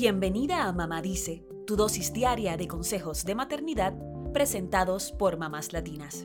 Bienvenida a Mamá Dice, tu dosis diaria de consejos de maternidad presentados por mamás latinas.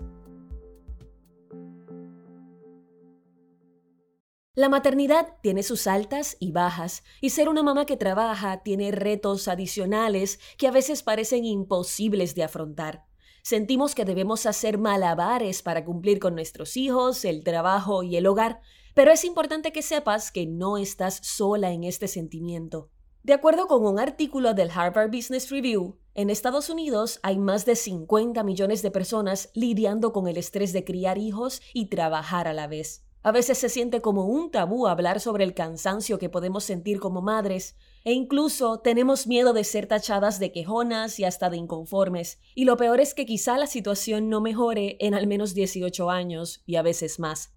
La maternidad tiene sus altas y bajas, y ser una mamá que trabaja tiene retos adicionales que a veces parecen imposibles de afrontar. Sentimos que debemos hacer malabares para cumplir con nuestros hijos, el trabajo y el hogar, pero es importante que sepas que no estás sola en este sentimiento. De acuerdo con un artículo del Harvard Business Review, en Estados Unidos hay más de 50 millones de personas lidiando con el estrés de criar hijos y trabajar a la vez. A veces se siente como un tabú hablar sobre el cansancio que podemos sentir como madres, e incluso tenemos miedo de ser tachadas de quejonas y hasta de inconformes. Y lo peor es que quizá la situación no mejore en al menos 18 años y a veces más.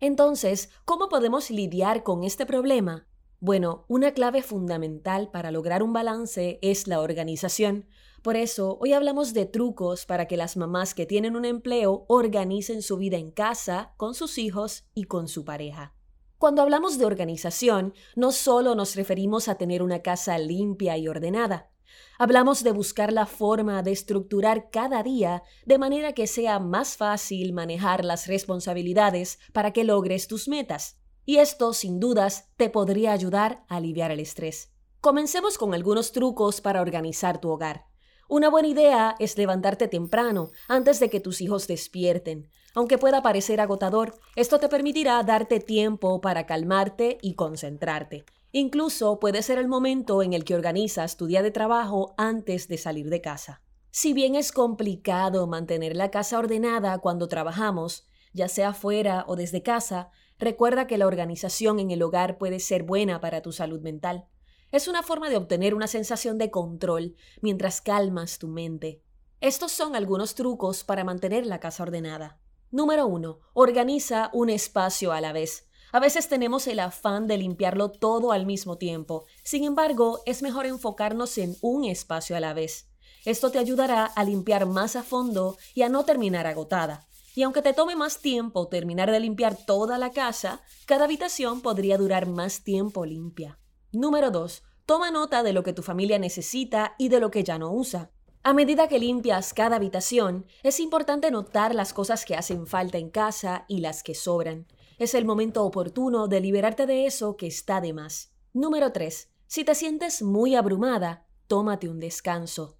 Entonces, ¿cómo podemos lidiar con este problema? Bueno, una clave fundamental para lograr un balance es la organización. Por eso, hoy hablamos de trucos para que las mamás que tienen un empleo organicen su vida en casa, con sus hijos y con su pareja. Cuando hablamos de organización, no solo nos referimos a tener una casa limpia y ordenada. Hablamos de buscar la forma de estructurar cada día de manera que sea más fácil manejar las responsabilidades para que logres tus metas. Y esto, sin dudas, te podría ayudar a aliviar el estrés. Comencemos con algunos trucos para organizar tu hogar. Una buena idea es levantarte temprano, antes de que tus hijos despierten. Aunque pueda parecer agotador, esto te permitirá darte tiempo para calmarte y concentrarte. Incluso puede ser el momento en el que organizas tu día de trabajo antes de salir de casa. Si bien es complicado mantener la casa ordenada cuando trabajamos, ya sea fuera o desde casa, Recuerda que la organización en el hogar puede ser buena para tu salud mental. Es una forma de obtener una sensación de control mientras calmas tu mente. Estos son algunos trucos para mantener la casa ordenada. Número 1. Organiza un espacio a la vez. A veces tenemos el afán de limpiarlo todo al mismo tiempo. Sin embargo, es mejor enfocarnos en un espacio a la vez. Esto te ayudará a limpiar más a fondo y a no terminar agotada. Y aunque te tome más tiempo terminar de limpiar toda la casa, cada habitación podría durar más tiempo limpia. Número 2. Toma nota de lo que tu familia necesita y de lo que ya no usa. A medida que limpias cada habitación, es importante notar las cosas que hacen falta en casa y las que sobran. Es el momento oportuno de liberarte de eso que está de más. Número 3. Si te sientes muy abrumada, tómate un descanso.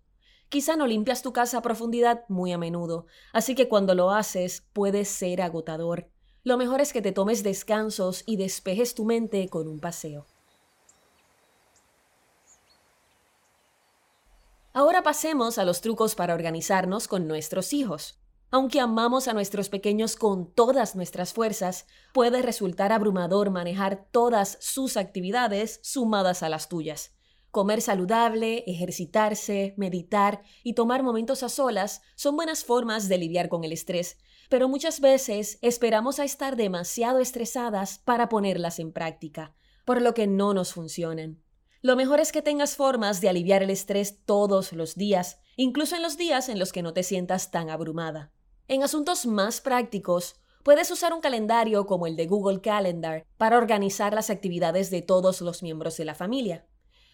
Quizá no limpias tu casa a profundidad muy a menudo, así que cuando lo haces puede ser agotador. Lo mejor es que te tomes descansos y despejes tu mente con un paseo. Ahora pasemos a los trucos para organizarnos con nuestros hijos. Aunque amamos a nuestros pequeños con todas nuestras fuerzas, puede resultar abrumador manejar todas sus actividades sumadas a las tuyas. Comer saludable, ejercitarse, meditar y tomar momentos a solas son buenas formas de lidiar con el estrés, pero muchas veces esperamos a estar demasiado estresadas para ponerlas en práctica, por lo que no nos funcionan. Lo mejor es que tengas formas de aliviar el estrés todos los días, incluso en los días en los que no te sientas tan abrumada. En asuntos más prácticos, puedes usar un calendario como el de Google Calendar para organizar las actividades de todos los miembros de la familia.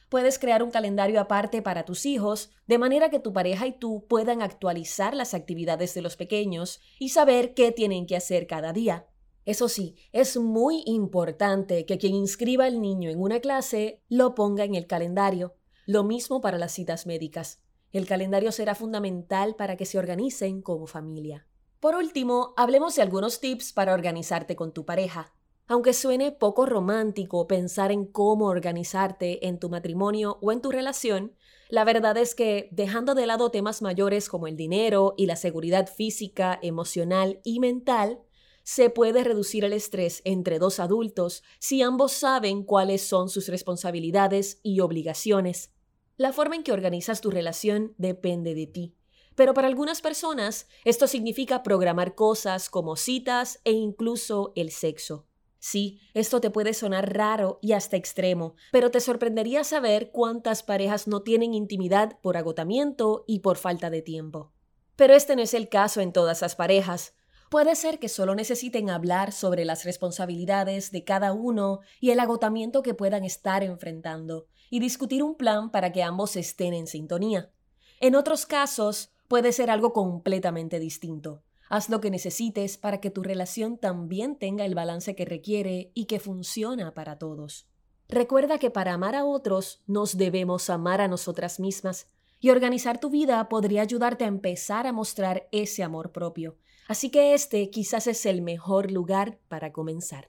Puedes crear un calendario aparte para tus hijos, de manera que tu pareja y tú puedan actualizar las actividades de los pequeños y saber qué tienen que hacer cada día. Eso sí, es muy importante que quien inscriba al niño en una clase lo ponga en el calendario. Lo mismo para las citas médicas. El calendario será fundamental para que se organicen como familia. Por último, hablemos de algunos tips para organizarte con tu pareja. Aunque suene poco romántico pensar en cómo organizarte en tu matrimonio o en tu relación, la verdad es que dejando de lado temas mayores como el dinero y la seguridad física, emocional y mental, se puede reducir el estrés entre dos adultos si ambos saben cuáles son sus responsabilidades y obligaciones. La forma en que organizas tu relación depende de ti. Pero para algunas personas esto significa programar cosas como citas e incluso el sexo. Sí, esto te puede sonar raro y hasta extremo, pero te sorprendería saber cuántas parejas no tienen intimidad por agotamiento y por falta de tiempo. Pero este no es el caso en todas las parejas. Puede ser que solo necesiten hablar sobre las responsabilidades de cada uno y el agotamiento que puedan estar enfrentando, y discutir un plan para que ambos estén en sintonía. En otros casos, puede ser algo completamente distinto. Haz lo que necesites para que tu relación también tenga el balance que requiere y que funciona para todos. Recuerda que para amar a otros nos debemos amar a nosotras mismas y organizar tu vida podría ayudarte a empezar a mostrar ese amor propio. Así que este quizás es el mejor lugar para comenzar.